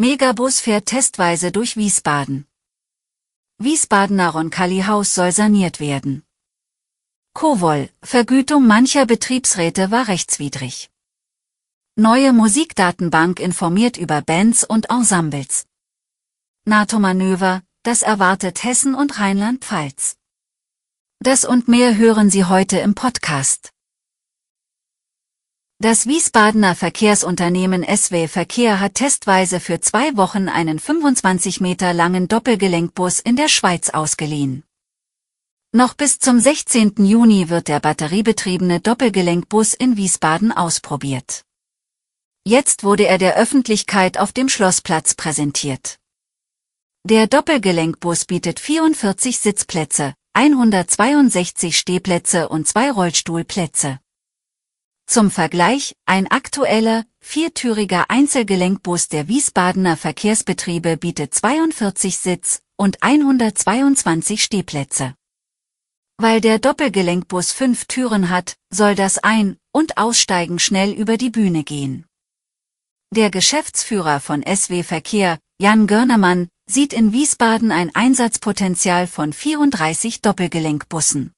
Megabus fährt testweise durch Wiesbaden. Wiesbadener Roncalli-Haus soll saniert werden. Kowol, Vergütung mancher Betriebsräte war rechtswidrig. Neue Musikdatenbank informiert über Bands und Ensembles. NATO-Manöver, das erwartet Hessen und Rheinland-Pfalz. Das und mehr hören Sie heute im Podcast. Das Wiesbadener Verkehrsunternehmen SW Verkehr hat testweise für zwei Wochen einen 25 Meter langen Doppelgelenkbus in der Schweiz ausgeliehen. Noch bis zum 16. Juni wird der batteriebetriebene Doppelgelenkbus in Wiesbaden ausprobiert. Jetzt wurde er der Öffentlichkeit auf dem Schlossplatz präsentiert. Der Doppelgelenkbus bietet 44 Sitzplätze, 162 Stehplätze und zwei Rollstuhlplätze. Zum Vergleich, ein aktueller, viertüriger Einzelgelenkbus der Wiesbadener Verkehrsbetriebe bietet 42 Sitz- und 122 Stehplätze. Weil der Doppelgelenkbus fünf Türen hat, soll das Ein- und Aussteigen schnell über die Bühne gehen. Der Geschäftsführer von SW Verkehr, Jan Görnemann, sieht in Wiesbaden ein Einsatzpotenzial von 34 Doppelgelenkbussen.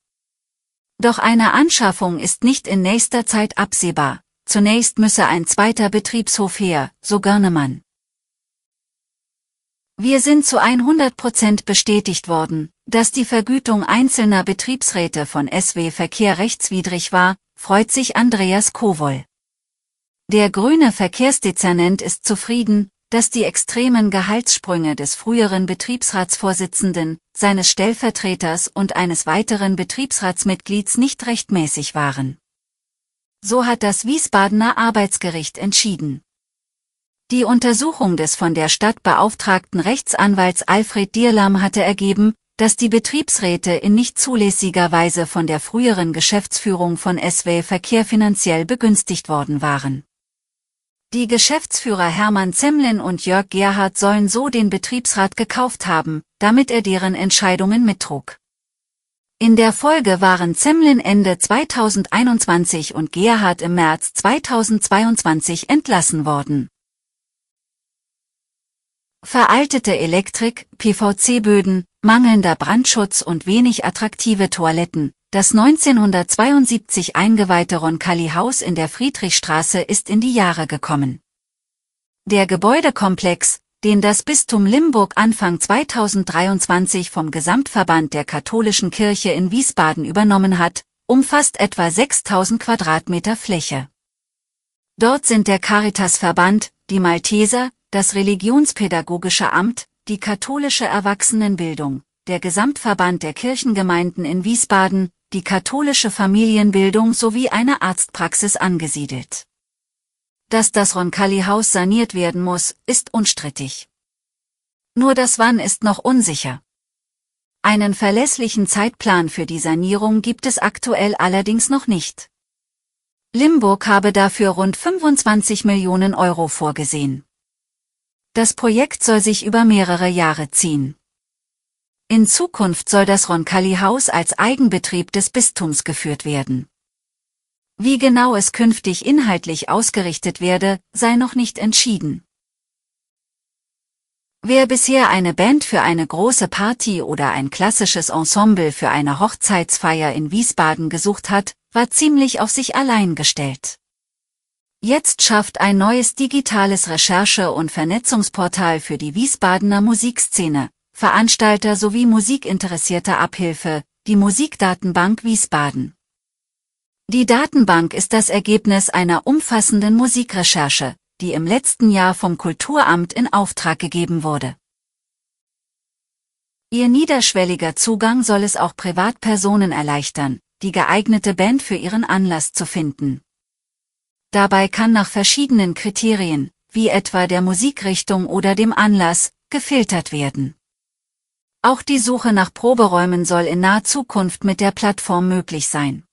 Doch eine Anschaffung ist nicht in nächster Zeit absehbar. Zunächst müsse ein zweiter Betriebshof her, so Görnemann. Wir sind zu 100 Prozent bestätigt worden, dass die Vergütung einzelner Betriebsräte von SW Verkehr rechtswidrig war, freut sich Andreas Kowol. Der grüne Verkehrsdezernent ist zufrieden, dass die extremen Gehaltssprünge des früheren Betriebsratsvorsitzenden, seines Stellvertreters und eines weiteren Betriebsratsmitglieds nicht rechtmäßig waren. So hat das Wiesbadener Arbeitsgericht entschieden. Die Untersuchung des von der Stadt beauftragten Rechtsanwalts Alfred Dierlam hatte ergeben, dass die Betriebsräte in nicht zulässiger Weise von der früheren Geschäftsführung von SW Verkehr finanziell begünstigt worden waren. Die Geschäftsführer Hermann Zemlin und Jörg Gerhard sollen so den Betriebsrat gekauft haben, damit er deren Entscheidungen mittrug. In der Folge waren Zemlin Ende 2021 und Gerhard im März 2022 entlassen worden. Veraltete Elektrik, PVC-Böden, mangelnder Brandschutz und wenig attraktive Toiletten, das 1972 eingeweihte Roncalli-Haus in der Friedrichstraße ist in die Jahre gekommen. Der Gebäudekomplex, den das Bistum Limburg Anfang 2023 vom Gesamtverband der Katholischen Kirche in Wiesbaden übernommen hat, umfasst etwa 6000 Quadratmeter Fläche. Dort sind der Caritasverband, die Malteser, das Religionspädagogische Amt, die katholische Erwachsenenbildung, der Gesamtverband der Kirchengemeinden in Wiesbaden, die katholische Familienbildung sowie eine Arztpraxis angesiedelt. Dass das Roncalli-Haus saniert werden muss, ist unstrittig. Nur das Wann ist noch unsicher. Einen verlässlichen Zeitplan für die Sanierung gibt es aktuell allerdings noch nicht. Limburg habe dafür rund 25 Millionen Euro vorgesehen. Das Projekt soll sich über mehrere Jahre ziehen. In Zukunft soll das Roncalli-Haus als Eigenbetrieb des Bistums geführt werden. Wie genau es künftig inhaltlich ausgerichtet werde, sei noch nicht entschieden. Wer bisher eine Band für eine große Party oder ein klassisches Ensemble für eine Hochzeitsfeier in Wiesbaden gesucht hat, war ziemlich auf sich allein gestellt. Jetzt schafft ein neues digitales Recherche- und Vernetzungsportal für die Wiesbadener Musikszene, Veranstalter sowie Musikinteressierte Abhilfe, die Musikdatenbank Wiesbaden. Die Datenbank ist das Ergebnis einer umfassenden Musikrecherche, die im letzten Jahr vom Kulturamt in Auftrag gegeben wurde. Ihr niederschwelliger Zugang soll es auch Privatpersonen erleichtern, die geeignete Band für ihren Anlass zu finden. Dabei kann nach verschiedenen Kriterien, wie etwa der Musikrichtung oder dem Anlass, gefiltert werden. Auch die Suche nach Proberäumen soll in naher Zukunft mit der Plattform möglich sein.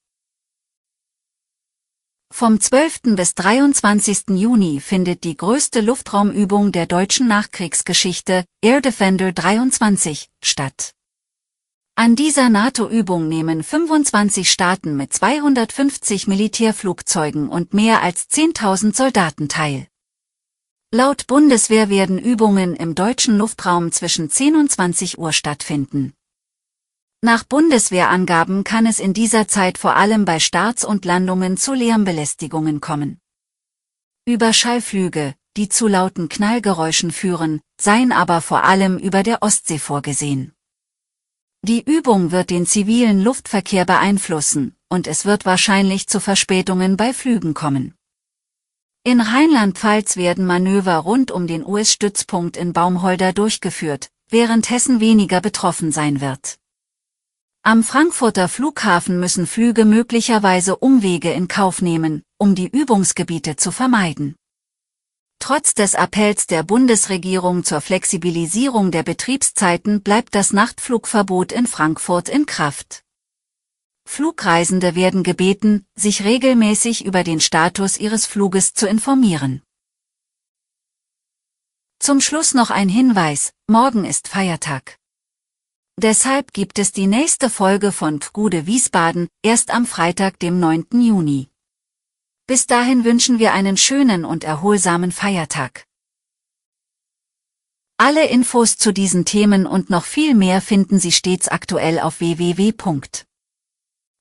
Vom 12. bis 23. Juni findet die größte Luftraumübung der deutschen Nachkriegsgeschichte, Air Defender 23, statt. An dieser NATO-Übung nehmen 25 Staaten mit 250 Militärflugzeugen und mehr als 10.000 Soldaten teil. Laut Bundeswehr werden Übungen im deutschen Luftraum zwischen 10 und 20 Uhr stattfinden. Nach Bundeswehrangaben kann es in dieser Zeit vor allem bei Starts und Landungen zu Lärmbelästigungen kommen. Überschallflüge, die zu lauten Knallgeräuschen führen, seien aber vor allem über der Ostsee vorgesehen. Die Übung wird den zivilen Luftverkehr beeinflussen, und es wird wahrscheinlich zu Verspätungen bei Flügen kommen. In Rheinland-Pfalz werden Manöver rund um den US-Stützpunkt in Baumholder durchgeführt, während Hessen weniger betroffen sein wird. Am Frankfurter Flughafen müssen Flüge möglicherweise Umwege in Kauf nehmen, um die Übungsgebiete zu vermeiden. Trotz des Appells der Bundesregierung zur Flexibilisierung der Betriebszeiten bleibt das Nachtflugverbot in Frankfurt in Kraft. Flugreisende werden gebeten, sich regelmäßig über den Status ihres Fluges zu informieren. Zum Schluss noch ein Hinweis, morgen ist Feiertag. Deshalb gibt es die nächste Folge von Gude Wiesbaden erst am Freitag, dem 9. Juni. Bis dahin wünschen wir einen schönen und erholsamen Feiertag. Alle Infos zu diesen Themen und noch viel mehr finden Sie stets aktuell auf